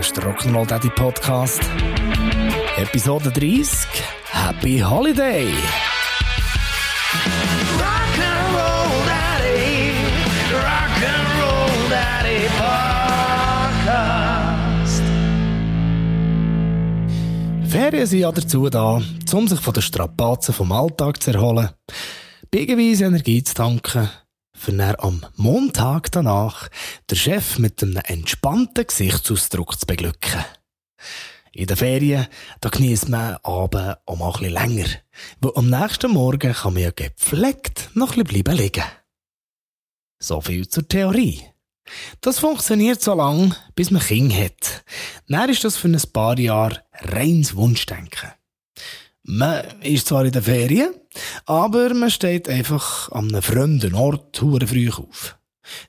Das ist der Rock'n'Roll Daddy Podcast. Episode 30. Happy Holiday! Rock'n'Roll Daddy, Rock'n'Roll Daddy Podcast. Ferien sind ja dazu da, um sich von den Strapazen vom Alltag zu erholen, biegenweise Energie zu tanken für dann am Montag danach der Chef mit einem entspannten Gesichtsausdruck zu beglücken. In den Ferien, da genießt man Abend auch mal ein bisschen länger. Weil am nächsten Morgen kann man ja gepflegt noch ein bleiben liegen. So viel zur Theorie. Das funktioniert so lange, bis man Kinder hat. Dann ist das für ein paar Jahre reins Wunschdenken. Man ist zwar in den Ferien, aber man steht einfach an einem fremden Ort hure früh auf.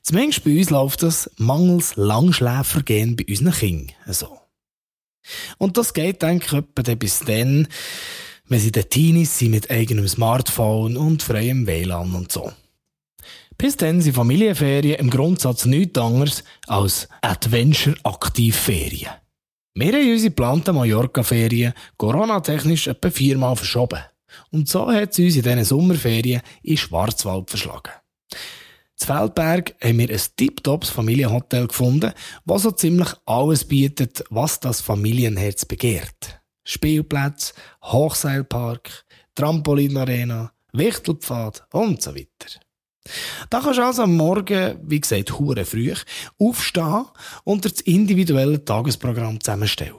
Zumindest bei uns läuft das mangels Langschläfergehen bei unseren Kindern so. Und das geht, denke ich, bis dann, wenn sie den Teenies sind mit eigenem Smartphone und freiem WLAN und so. Bis dann sind Familienferien im Grundsatz nichts anderes als Adventure-Aktivferien. Wir haben unsere geplanten Mallorca-Ferien Corona-technisch etwa viermal verschoben. Und so hat sie uns in diesen Sommerferien in Schwarzwald verschlagen. Z Feldberg haben wir ein tiptops Familienhotel gefunden, das so ziemlich alles bietet, was das Familienherz begehrt. Spielplätze, Hochseilpark, Trampolinarena, Wichtelpfad und so weiter. Da kannst du also am Morgen, wie gesagt, hure früh, aufstehen und das individuelle Tagesprogramm zusammenstellen.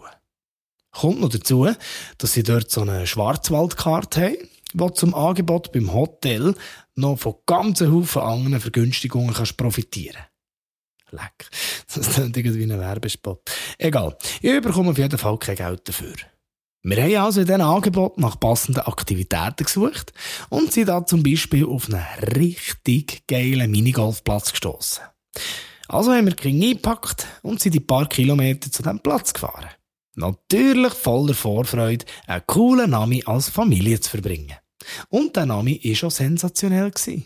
Kommt noch dazu, dass sie dort so eine Schwarzwaldkarte haben, die zum Angebot beim Hotel noch von ganzen Haufen anderen Vergünstigungen kannst profitieren Leck. Das klingt irgendwie ein Werbespot. Egal. Ich bekomme auf jeden Fall kein Geld dafür. Wir haben also in diesem Angebot nach passenden Aktivitäten gesucht und sind da zum Beispiel auf einen richtig geilen Minigolfplatz gestoßen. Also haben wir Kinder eingepackt und sind ein paar Kilometer zu diesem Platz gefahren. Natürlich voller Vorfreude, einen coolen Nami als Familie zu verbringen. Und der Nami war schon sensationell. Gewesen.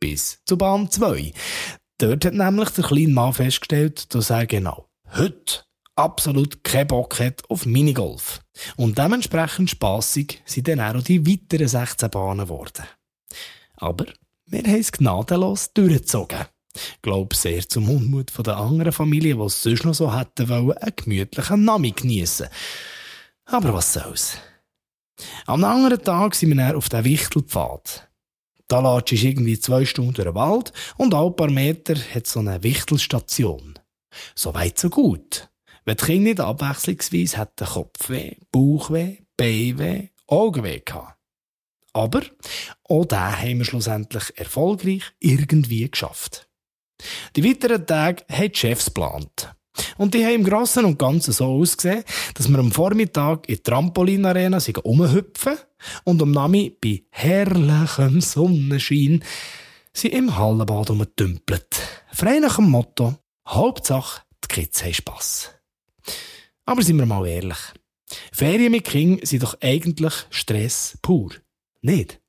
Bis zu Bahn 2. Dort hat nämlich der kleine Mann festgestellt, dass er genau heute absolut keinen Bock hat auf Minigolf. Und dementsprechend spassig sind dann auch die weiteren 16 Bahnen geworden. Aber wir haben es gnadenlos durchgezogen. Ich glaube sehr zum Unmut der anderen Familie, die es sonst noch so hätten wollen, einen gemütlichen Nami geniessen. Aber was soll's. Am anderen Tag sind wir dann auf den Wichtelpfad. Da latsch ist irgendwie zwei Stunden durch den Wald und alle paar Meter hat so eine Wichtelstation. So weit, so gut. Wenn die Kinder nicht abwechslungsweise hätten Kopfweh, Bauchweh, Beinweh, Augenweh gehabt. Aber auch den haben wir schlussendlich erfolgreich irgendwie geschafft. Die weiteren Tage haben die Chefs geplant. Und die haben im Großen und Ganzen so ausgesehen, dass wir am Vormittag in die Trampolinarena rumhüpfen und am Nami bei herrlichem Sonnenschein sie im Hallenbad umgetümpelt. Frei nach dem Motto, Hauptsache, die Kids haben Spass. Aber sind wir mal ehrlich. Ferien mit King sind doch eigentlich Stress pur. Nicht?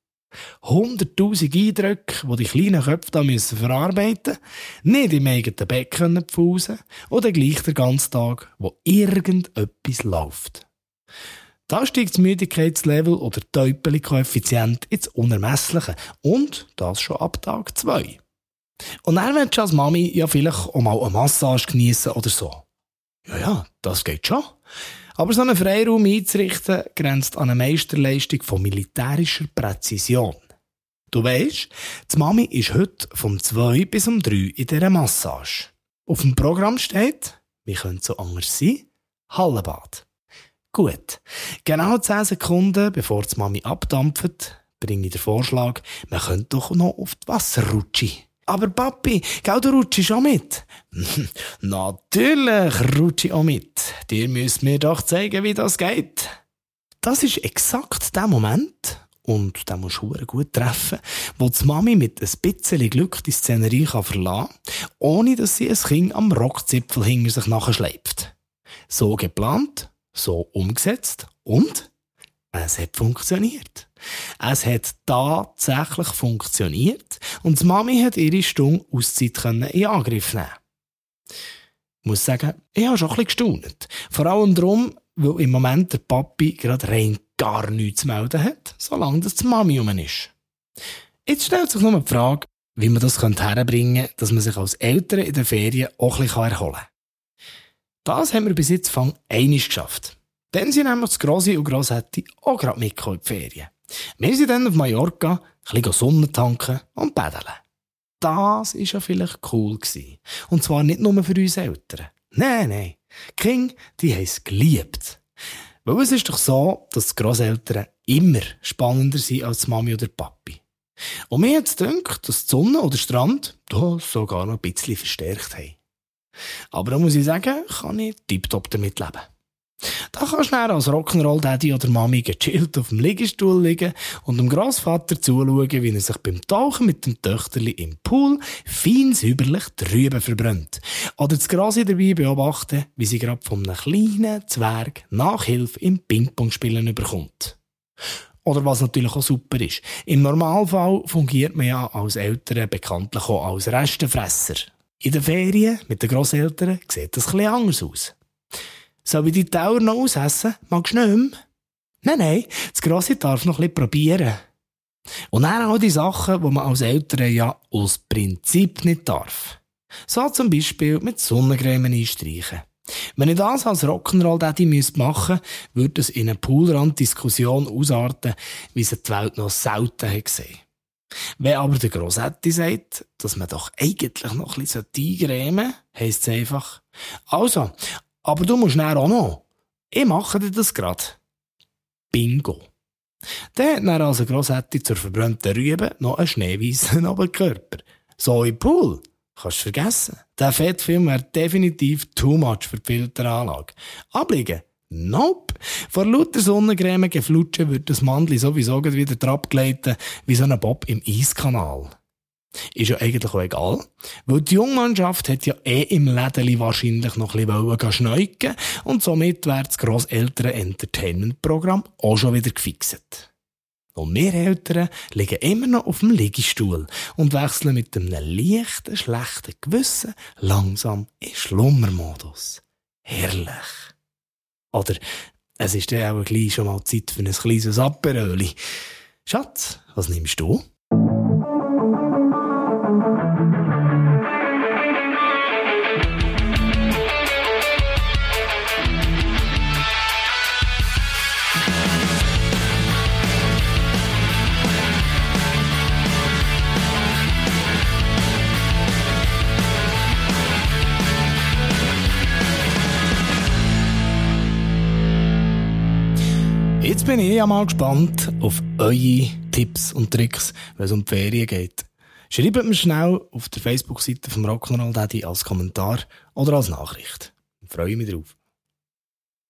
Hunderttausend Eindrücke, die die kleinen Köpfe da müssen verarbeiten müssen, nicht im eigenen Bett können pfusen oder gleich den ganzen Tag, wo irgendetwas läuft. Da steigt das Müdigkeitslevel oder Täupeli-Koeffizient ins Unermessliche und das schon ab Tag 2. Und dann willst du als Mami ja vielleicht auch mal eine Massage geniessen oder so. Ja, ja, das geht schon. Aber so einen Freiraum einzurichten, grenzt an eine Meisterleistung von militärischer Präzision. Du weisst, die Mami ist heute vom 2 bis um 3 in dieser Massage. Auf dem Programm steht, wie könnte so anders sein? Hallenbad. Gut. Genau 10 Sekunden, bevor die Mami abdampft, bringe ich den Vorschlag, man könnte doch noch auf die Wasserrutsche. Aber Papi, gell, du rutschst auch mit? Natürlich rutsche ich auch mit. Dir müsst mir doch zeigen, wie das geht. Das ist exakt der Moment, und der muss du gut treffen, wo die Mami mit ein bisschen Glück die Szenerie kann verlassen kann, ohne dass sie ein Kind am Rockzipfel hinter sich nachschleift. So geplant, so umgesetzt und es hat funktioniert. Es hat tatsächlich funktioniert und die Mami hat ihre Stunde Auszeit in Angriff nehmen Ich muss sagen, ich habe schon ein bisschen gestaunt. Vor allem darum, weil im Moment der Papi gerade rein gar nichts zu melden hat, solange das die Mami um ist. Jetzt stellt sich nur die Frage, wie man das herbringen könnte, dass man sich als Eltern in der Ferien auch ein bisschen erholen kann. Das haben wir bis jetzt Fang einig geschafft. Dann sind nämlich das Grossi und Grossetti auch gerade mitgekommen in die Ferien. Wir sind dann auf Mallorca, ein bisschen Sonne tanken und paddeln. Das war ja vielleicht cool. Gewesen. Und zwar nicht nur für uns Eltern. Nein, nein. Die Kinder, die haben es geliebt. Weil es ist doch so, dass die Grosseltern immer spannender sind als die Mami oder Papi. Und mir jetzt denkt, dass die Sonne oder der Strand das sogar noch ein bisschen verstärkt haben. Aber da muss ich sagen, kann ich tiptop damit leben. Da kannst du als Rock'n'Roll-Daddy oder Mami gechillt auf dem Liegestuhl liegen und dem Grossvater zuschauen, wie er sich beim Tauchen mit dem Töchterli im Pool fein säuberlich drüben verbrennt. Oder das Grasi dabei beobachten, wie sie gerade von einem kleinen Zwerg Nachhilfe im Ping-Pong-Spielen überkommt. Oder was natürlich auch super ist. Im Normalfall fungiert man ja als Eltern bekanntlich auch als Restenfresser. In den Ferien mit den Grosseltern sieht das etwas anders aus. Soll ich die Tauer noch ausessen? Magst du nicht mehr? Nein, nein, das Grosse darf noch bisschen probieren. Und dann auch die Sachen, die man als Eltern ja aus Prinzip nicht darf. So zum Beispiel mit Sonnencreme einstreichen. Wenn ich das als Rock'n'Roll-Daddy machen müsste, würde es in eine Poolrand-Diskussion ausarten, wie sie die Welt noch selten hat gesehen. Wenn aber der Grossetti sagt, dass man doch eigentlich noch ein bisschen eingrämen sollte, heisst es einfach, also, aber du musst näher auch noch. Ich mache dir das grad. Bingo. Der hat dann also Grossetti zur verbrannten Rübe noch einen schneeweißen Oberkörper. So im Pool. Kannst du vergessen. Der Fettfilm wäre definitiv too much für die Filteranlage. Abliegen? Nope. Vor lauter Sonnencreme geflutschen wird das Mandli sowieso wieder abgleiten wie so ein Bob im Eiskanal. Ist ja eigentlich auch egal. Weil die Jungmannschaft hat ja eh im Lädeli wahrscheinlich noch ein bisschen schneuken und somit wäre das grosseltere Entertainment-Programm auch schon wieder gefixt. Und wir Eltern liegen immer noch auf dem Liegestuhl und wechseln mit einem leichten, schlechten Gewissen langsam in Schlummermodus. Herrlich. Oder es ist ja auch gleich schon mal Zeit für ein kleines Aperöli. Schatz, was nimmst du? Jetzt bin ich ja mal gespannt auf eure Tipps und Tricks, wenn es um die Ferien geht. Schreibt mir schnell auf der Facebook-Seite vom Rock'n'Roll Daddy als Kommentar oder als Nachricht. Ich freue mich drauf.